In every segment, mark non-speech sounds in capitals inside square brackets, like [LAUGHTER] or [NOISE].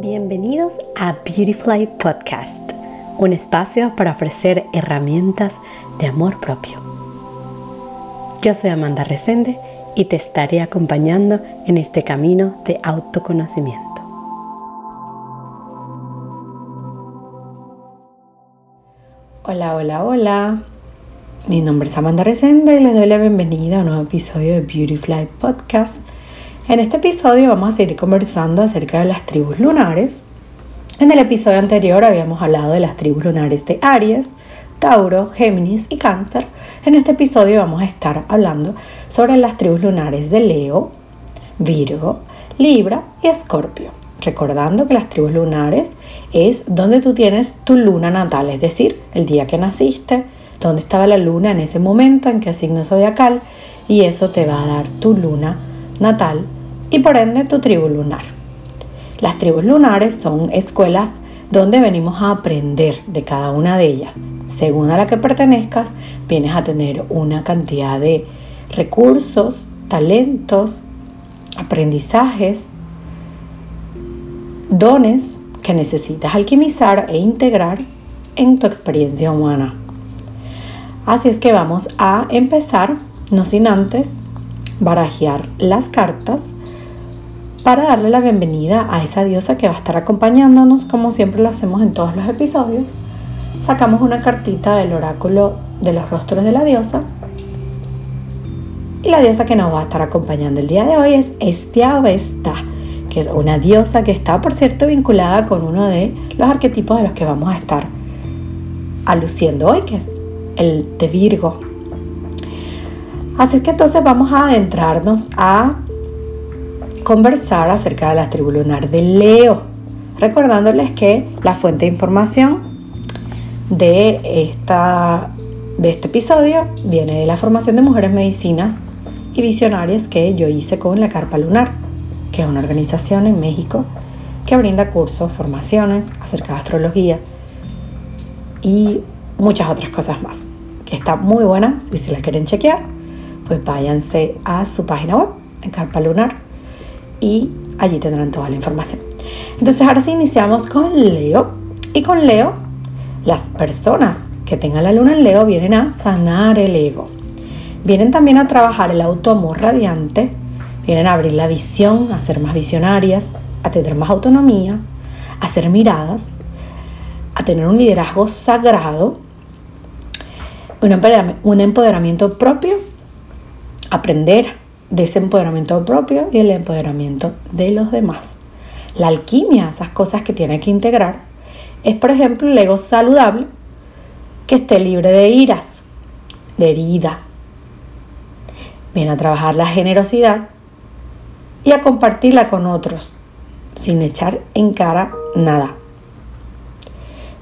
Bienvenidos a Beautifly Podcast, un espacio para ofrecer herramientas de amor propio. Yo soy Amanda Resende y te estaré acompañando en este camino de autoconocimiento. Hola, hola, hola. Mi nombre es Amanda Resende y les doy la bienvenida a un nuevo episodio de Beautyfly Podcast. En este episodio vamos a seguir conversando acerca de las tribus lunares. En el episodio anterior habíamos hablado de las tribus lunares de Aries, Tauro, Géminis y Cáncer. En este episodio vamos a estar hablando sobre las tribus lunares de Leo, Virgo, Libra y Escorpio. Recordando que las tribus lunares es donde tú tienes tu luna natal, es decir, el día que naciste, dónde estaba la luna en ese momento, en qué signo zodiacal, y eso te va a dar tu luna natal y por ende tu tribu lunar. Las tribus lunares son escuelas donde venimos a aprender de cada una de ellas. Según a la que pertenezcas, vienes a tener una cantidad de recursos, talentos, aprendizajes, dones que necesitas alquimizar e integrar en tu experiencia humana. Así es que vamos a empezar, no sin antes, barajear las cartas para darle la bienvenida a esa diosa que va a estar acompañándonos como siempre lo hacemos en todos los episodios. Sacamos una cartita del oráculo de los rostros de la diosa y la diosa que nos va a estar acompañando el día de hoy es Estia Vesta, que es una diosa que está, por cierto, vinculada con uno de los arquetipos de los que vamos a estar aluciendo hoy, que es el de Virgo. Así que entonces vamos a adentrarnos a conversar acerca de la tribu lunar de Leo, recordándoles que la fuente de información de, esta, de este episodio viene de la formación de mujeres medicinas y visionarias que yo hice con la Carpa Lunar, que es una organización en México que brinda cursos, formaciones acerca de astrología y muchas otras cosas más, que está muy buena, si la quieren chequear, pues váyanse a su página web, en Carpa Lunar, y allí tendrán toda la información. Entonces ahora sí iniciamos con Leo, y con Leo, las personas que tengan la luna en Leo vienen a sanar el ego, vienen también a trabajar el autoamor radiante, vienen a abrir la visión, a ser más visionarias, a tener más autonomía, a ser miradas, a tener un liderazgo sagrado un empoderamiento propio, aprender de ese empoderamiento propio y el empoderamiento de los demás. La alquimia, esas cosas que tiene que integrar, es por ejemplo el ego saludable que esté libre de iras, de herida. Viene a trabajar la generosidad y a compartirla con otros sin echar en cara nada.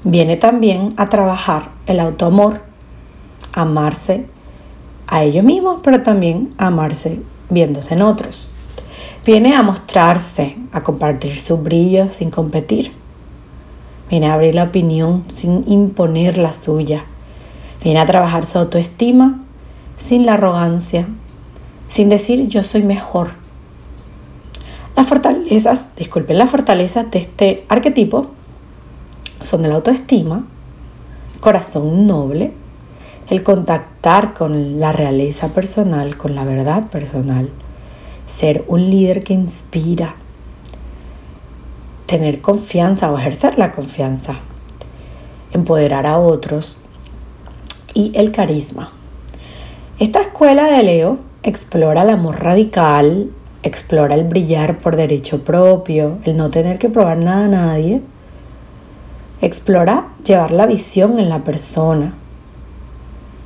Viene también a trabajar el autoamor amarse a ellos mismos, pero también amarse viéndose en otros. Viene a mostrarse, a compartir su brillo sin competir. Viene a abrir la opinión sin imponer la suya. Viene a trabajar su autoestima sin la arrogancia, sin decir yo soy mejor. Las fortalezas, disculpen, las fortalezas de este arquetipo son de la autoestima, corazón noble, el contactar con la realeza personal, con la verdad personal, ser un líder que inspira, tener confianza o ejercer la confianza, empoderar a otros y el carisma. Esta escuela de Leo explora el amor radical, explora el brillar por derecho propio, el no tener que probar nada a nadie, explora llevar la visión en la persona,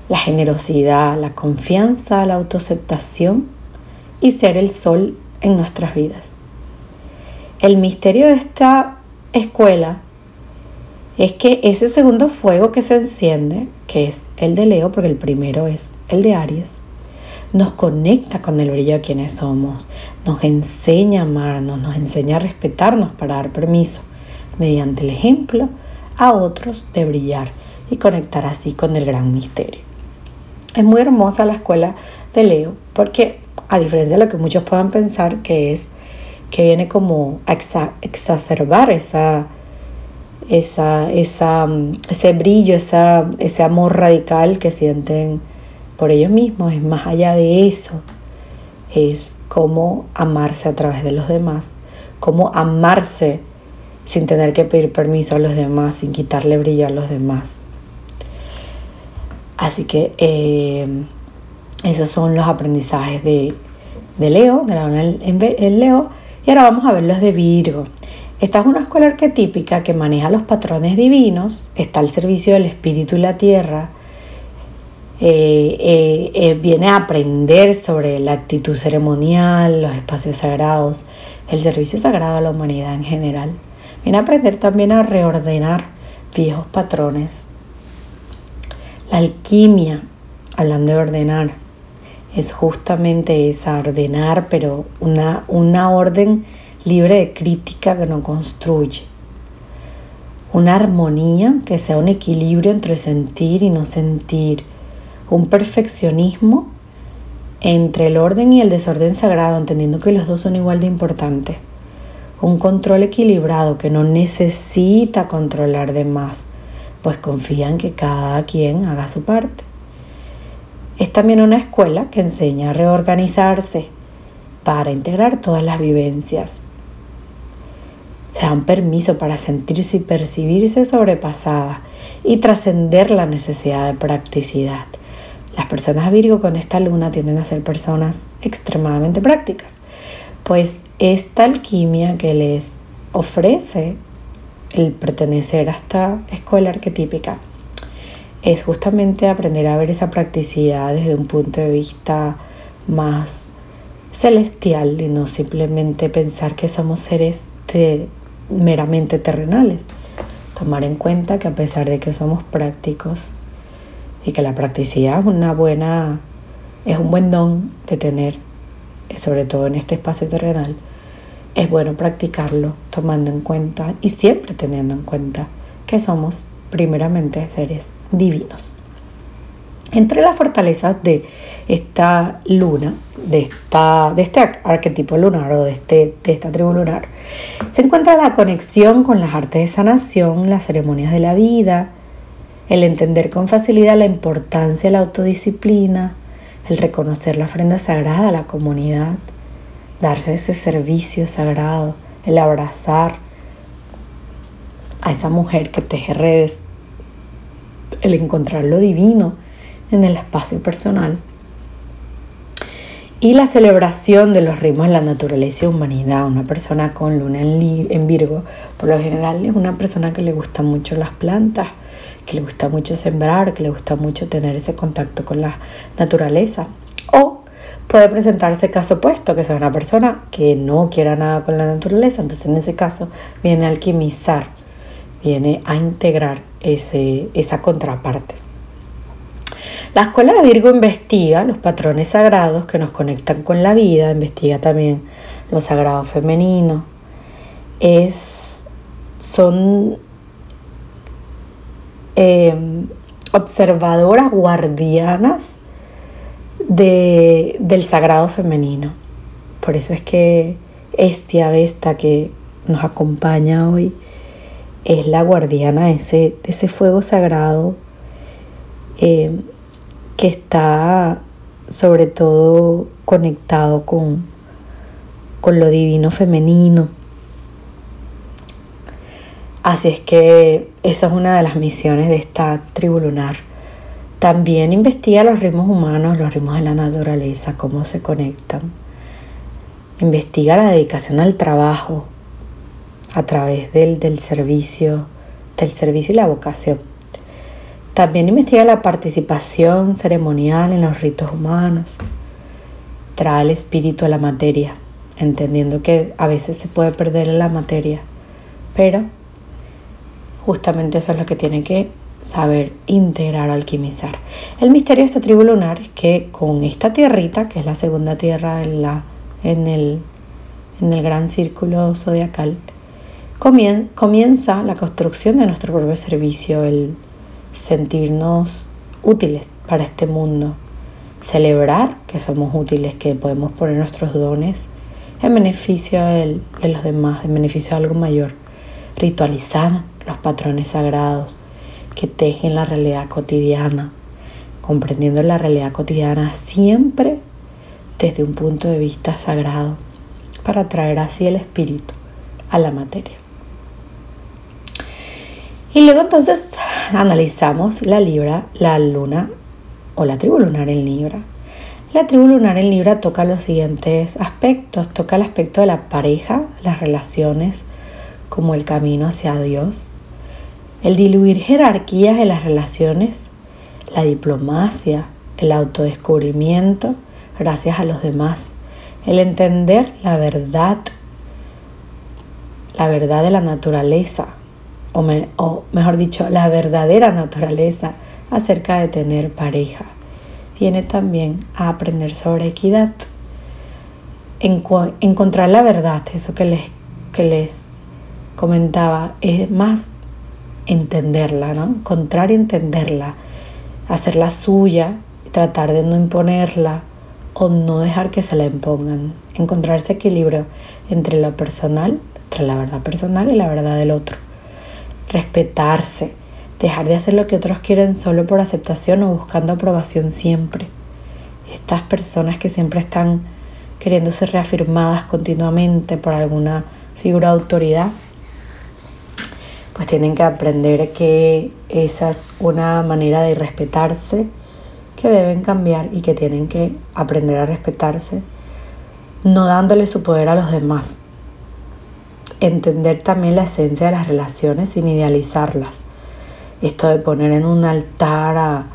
la generosidad, la confianza, la autoaceptación y ser el sol en nuestras vidas. El misterio de esta escuela es que ese segundo fuego que se enciende, que es el de Leo, porque el primero es el de Aries, nos conecta con el brillo de quienes somos, nos enseña a amarnos, nos enseña a respetarnos para dar permiso, mediante el ejemplo, a otros de brillar y conectar así con el gran misterio. Es muy hermosa la escuela de Leo porque a diferencia de lo que muchos puedan pensar que es que viene como a exacerbar esa, esa, esa, mm, ese brillo, esa, ese amor radical que sienten por ellos mismos. Es más allá de eso, es cómo amarse a través de los demás, cómo amarse sin tener que pedir permiso a los demás, sin quitarle brillo a los demás. Así que eh, esos son los aprendizajes de, Leo, de la en Leo. Y ahora vamos a ver los de Virgo. Esta es una escuela arquetípica que maneja los patrones divinos, está al servicio del espíritu y la tierra, eh, eh, viene a aprender sobre la actitud ceremonial, los espacios sagrados, el servicio sagrado a la humanidad en general. Viene a aprender también a reordenar viejos patrones. La alquimia, hablando de ordenar, es justamente esa, ordenar, pero una, una orden libre de crítica que no construye. Una armonía que sea un equilibrio entre sentir y no sentir. Un perfeccionismo entre el orden y el desorden sagrado, entendiendo que los dos son igual de importantes. Un control equilibrado que no necesita controlar de más, pues confía en que cada quien haga su parte. Es también una escuela que enseña a reorganizarse para integrar todas las vivencias. Se dan permiso para sentirse y percibirse sobrepasada y trascender la necesidad de practicidad. Las personas Virgo con esta luna tienden a ser personas extremadamente prácticas, pues esta alquimia que les ofrece el pertenecer a esta escuela arquetípica es justamente aprender a ver esa practicidad desde un punto de vista más celestial y no simplemente pensar que somos seres meramente terrenales. Tomar en cuenta que a pesar de que somos prácticos y que la practicidad es una buena es un buen don de tener, sobre todo en este espacio terrenal, es bueno practicarlo tomando en cuenta y siempre teniendo en cuenta que somos primeramente seres divinos. Entre las fortalezas de esta luna, de, esta, de este arquetipo lunar o de, este, de esta tribu lunar, se encuentra la conexión con las artes de sanación, las ceremonias de la vida, el entender con facilidad la importancia de la autodisciplina, el reconocer la ofrenda sagrada a la comunidad, darse ese servicio sagrado, el abrazar a esa mujer que teje redes el encontrar lo divino en el espacio personal y la celebración de los ritmos de la naturaleza y humanidad. Una persona con luna en, Virgo, por lo general, es una persona que le gusta mucho las plantas, que le gusta mucho sembrar, que le gusta mucho tener ese contacto con la naturaleza. Puede presentarse caso opuesto, que sea una persona que no quiera nada con la naturaleza, entonces en ese caso viene a alquimizar, viene a integrar ese, esa contraparte. La escuela de Virgo investiga los patrones sagrados que nos conectan con la vida, investiga también los sagrados femeninos. Es, son em, observadoras guardianas de, del sagrado femenino. Por eso es que este Avesta que nos acompaña hoy es la guardiana de ese, ese fuego sagrado eh, que está sobre todo conectado con, con lo divino femenino. Así es que esa es una de las misiones de esta tribu lunar. También investiga los ritmos humanos, los ritmos de la naturaleza, cómo se conectan. Investiga la dedicación al trabajo, a través del, del servicio, del servicio y la vocación. También investiga la participación ceremonial en los ritos humanos. Trae el espíritu a la materia, entendiendo que a veces se puede perder en la materia, pero justamente eso es lo que tiene que saber integrar, alquimizar. El misterio de esta tribu lunar es que con esta tierrita, que es la segunda tierra en, la, en, el, en el gran círculo zodiacal, comienza la construcción de nuestro propio servicio, el sentirnos útiles para este mundo, celebrar que somos útiles, que podemos poner nuestros dones en beneficio de, los demás, en beneficio de algo mayor. Ritualizar los patrones sagrados que tejen la realidad cotidiana, comprendiendo la realidad cotidiana siempre desde un punto de vista sagrado, para traer así el espíritu a la materia. Y luego entonces analizamos la Libra, la luna o la tribu lunar en Libra. La tribu lunar en Libra toca los siguientes aspectos. Toca el aspecto de la pareja, las relaciones, como el camino hacia Dios. El diluir jerarquías en las relaciones, la diplomacia, el autodescubrimiento gracias a los demás. El entender la verdad, la verdad de la naturaleza, o, mejor dicho, la verdadera naturaleza acerca de tener pareja viene también a aprender sobre equidad. encontrar la verdad, eso que les, que les comentaba, es más entenderla, ¿no? Encontrar y entenderla, hacerla suya, tratar de no imponerla o no dejar que se la impongan. Encontrar ese equilibrio entre lo personal, entre la verdad personal y la verdad del otro. Respetarse, dejar de hacer lo que otros quieren solo por aceptación o buscando aprobación siempre. Estas personas que siempre están queriendo ser reafirmadas continuamente por alguna figura de autoridad, pues tienen que aprender que esa es una manera de respetarse que deben cambiar y que tienen que aprender a respetarse, no dándole su poder a los demás. Entender también la esencia de las relaciones sin idealizarlas esto de poner en un altar a,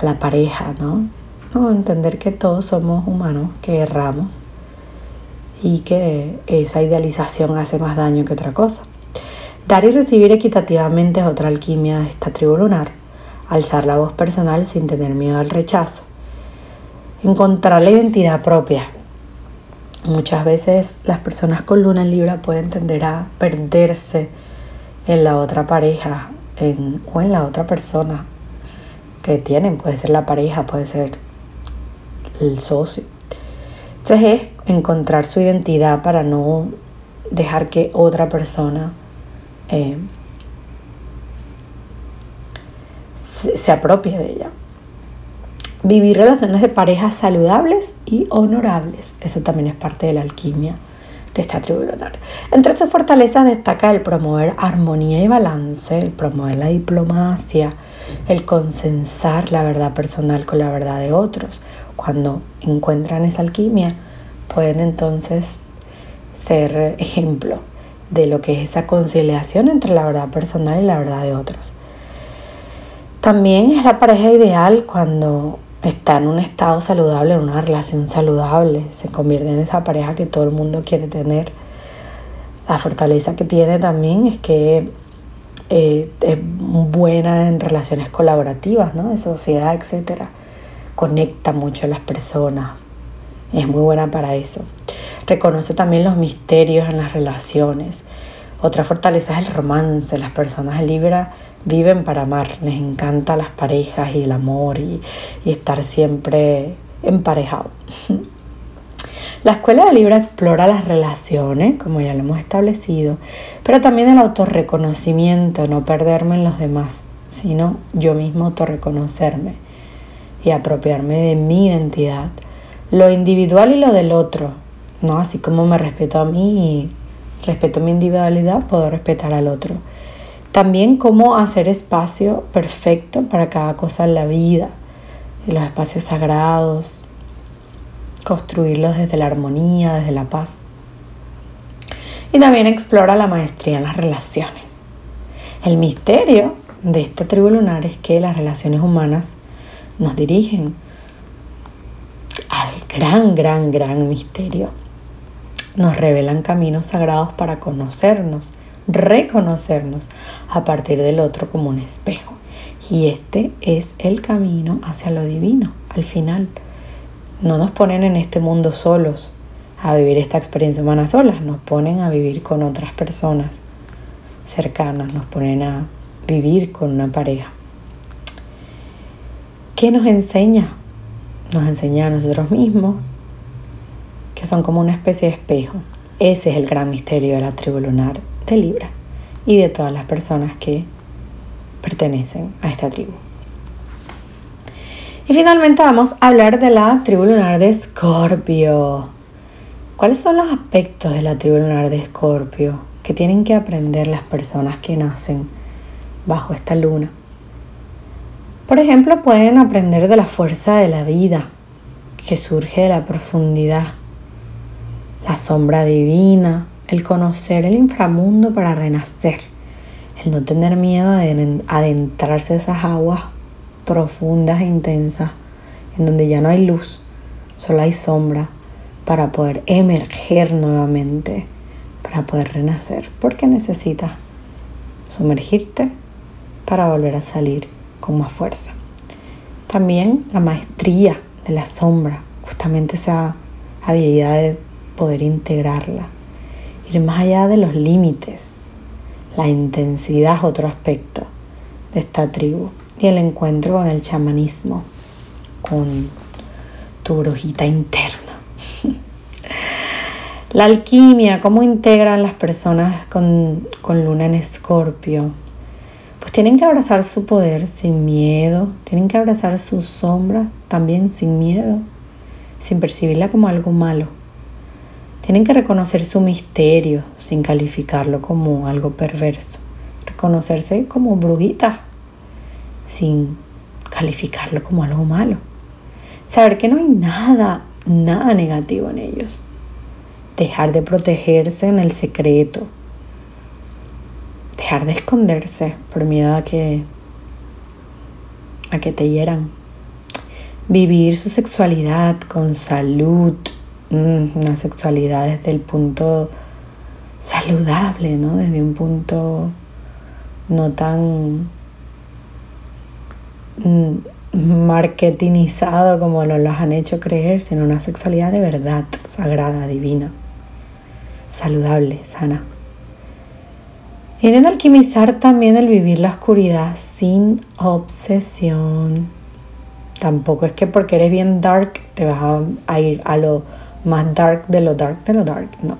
la pareja, ¿no? ¿no? Entender que todos somos humanos, que erramos y que esa idealización hace más daño que otra cosa. Dar y recibir equitativamente es otra alquimia de esta tribu lunar. Alzar la voz personal sin tener miedo al rechazo. Encontrar la identidad propia. Muchas veces las personas con luna en Libra pueden tender a perderse en la otra pareja o en la otra persona que tienen, puede ser la pareja, puede ser el socio. Entonces es encontrar su identidad para no dejar que otra persona eh, se, se de ella. Vivir relaciones de pareja saludables y honorables. Eso también es parte de la alquimia de esta tribu lunar. Entre sus fortalezas destaca el promover armonía y balance, el promover la diplomacia, el consensar la verdad personal con la verdad de otros. Cuando encuentran esa alquimia, pueden entonces ser ejemplo de lo que es esa conciliación entre la verdad personal y la verdad de otros. También es la pareja ideal cuando está en un estado saludable, en una relación saludable, se convierte en esa pareja que todo el mundo quiere tener. La fortaleza que tiene también es que eh, es buena en relaciones colaborativas, ¿no? de sociedad, etc. Conecta mucho a las personas, es muy buena para eso. Reconoce también los misterios en las relaciones. Otra fortaleza es el romance. Las personas Libra viven para amar, les encanta las parejas y el amor y, estar siempre emparejado. [LAUGHS] La escuela de Libra explora las relaciones, como ya lo hemos establecido, pero también el autorreconocimiento, no perderme en los demás, sino yo mismo autorreconocerme y apropiarme de mi identidad, lo individual y lo del otro, ¿no? Así como me respeto a mí y respeto mi individualidad, puedo respetar al otro. También cómo hacer espacio perfecto para cada cosa en la vida, en los espacios sagrados, construirlos desde la armonía, desde la paz. Y también explora la maestría en las relaciones. El misterio de esta tribu lunar es que las relaciones humanas nos dirigen al gran, gran, gran misterio. Nos revelan caminos sagrados para conocernos, reconocernos a partir del otro como un espejo. Y este es el camino hacia lo divino, al final. No nos ponen en este mundo solos a vivir esta experiencia humana solas, nos ponen a vivir con otras personas cercanas, nos ponen a vivir con una pareja. ¿Qué nos enseña? Nos enseña a nosotros mismos que son como una especie de espejo. Ese es el gran misterio de la tribu lunar de Libra y de todas las personas que pertenecen a esta tribu. Y finalmente vamos a hablar de la tribu lunar de Escorpio. ¿Cuáles son los aspectos de la tribu lunar de Escorpio que tienen que aprender las personas que nacen bajo esta luna? Por ejemplo, pueden aprender de la fuerza de la vida que surge de la profundidad, la sombra divina, el conocer el inframundo para renacer, el no tener miedo de adentrarse a esas aguas profundas e intensas, en donde ya no hay luz, solo hay sombra, para poder emerger nuevamente, para poder renacer, porque necesitas sumergirte para volver a salir con más fuerza. También la maestría de la sombra, justamente esa habilidad de poder integrarla, ir más allá de los límites. La intensidad es otro aspecto de esta tribu y el encuentro con el chamanismo, con tu brujita interna. [LAUGHS] La alquimia, cómo integran las personas con, con luna en escorpio, pues tienen que abrazar su poder sin miedo, tienen que abrazar su sombra también sin miedo, sin percibirla como algo malo. Tienen que reconocer su misterio sin calificarlo como algo perverso, reconocerse como brujita sin calificarlo como algo malo. Saber que no hay nada, nada negativo en ellos. Dejar de protegerse en el secreto, dejar de esconderse por miedo a que a que te hieran. Vivir su sexualidad con salud, una sexualidad desde el punto saludable, ¿no? Desde un punto no tan mm, marketingizado como lo los han hecho creer, sino una sexualidad de verdad, sagrada, divina, saludable, sana. Vienen a alquimizar también el vivir la oscuridad sin obsesión. Tampoco es que porque eres bien dark te vas a, ir a lo más dark de lo dark de lo dark. No.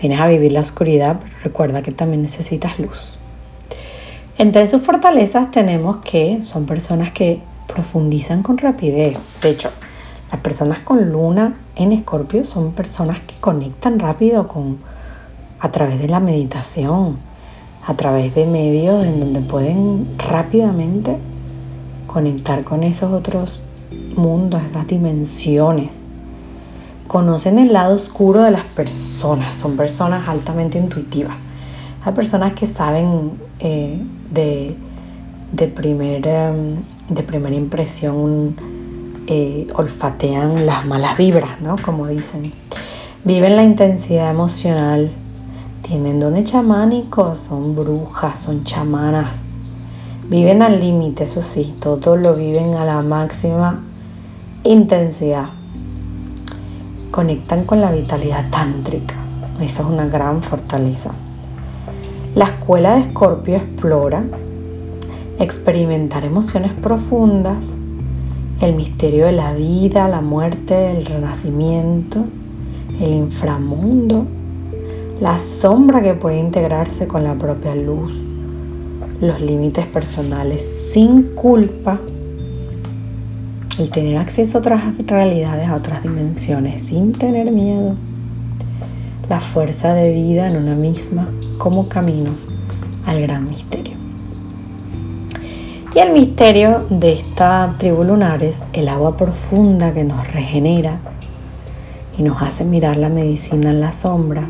Vienes a vivir la oscuridad, pero recuerda que también necesitas luz. Entre sus fortalezas tenemos que son personas que profundizan con rapidez. De hecho, las personas con luna en escorpio son personas que conectan rápido con a través de la meditación, a través de medios en donde pueden rápidamente conectar con esos otros mundos, esas dimensiones. Conocen el lado oscuro de las personas, son personas altamente intuitivas. Hay personas que saben eh, de, de, em, de primera impresión, eh, olfatean las malas vibras, ¿no? Como dicen. Viven la intensidad emocional tienen dones chamánicos, son brujas, son chamanas. Viven al límite, eso sí, todo lo viven a la máxima intensidad. Conectan con la vitalidad tántrica. Eso es una gran fortaleza. La escuela de Escorpio explora experimentar emociones profundas, el misterio de la vida, la muerte, el renacimiento, el inframundo la sombra que puede integrarse con la propia luz, los límites personales sin culpa, el tener acceso a otras realidades, a otras dimensiones sin tener miedo, la fuerza de vida en una misma como camino al gran misterio. Y el misterio de esta tribu lunar es el agua profunda que nos regenera y nos hace mirar la medicina en la sombra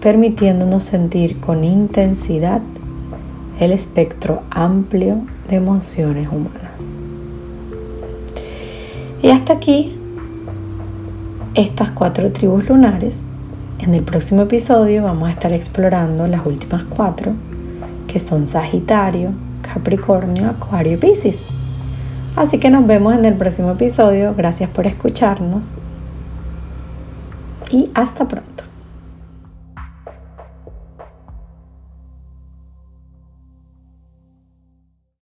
permitiéndonos sentir con intensidad el espectro amplio de emociones humanas. Y hasta aquí estas cuatro tribus lunares. En el próximo episodio vamos a estar explorando las últimas cuatro, que son Sagitario, Capricornio, Acuario y Piscis. Así que nos vemos en el próximo episodio. Gracias por escucharnos y hasta pronto.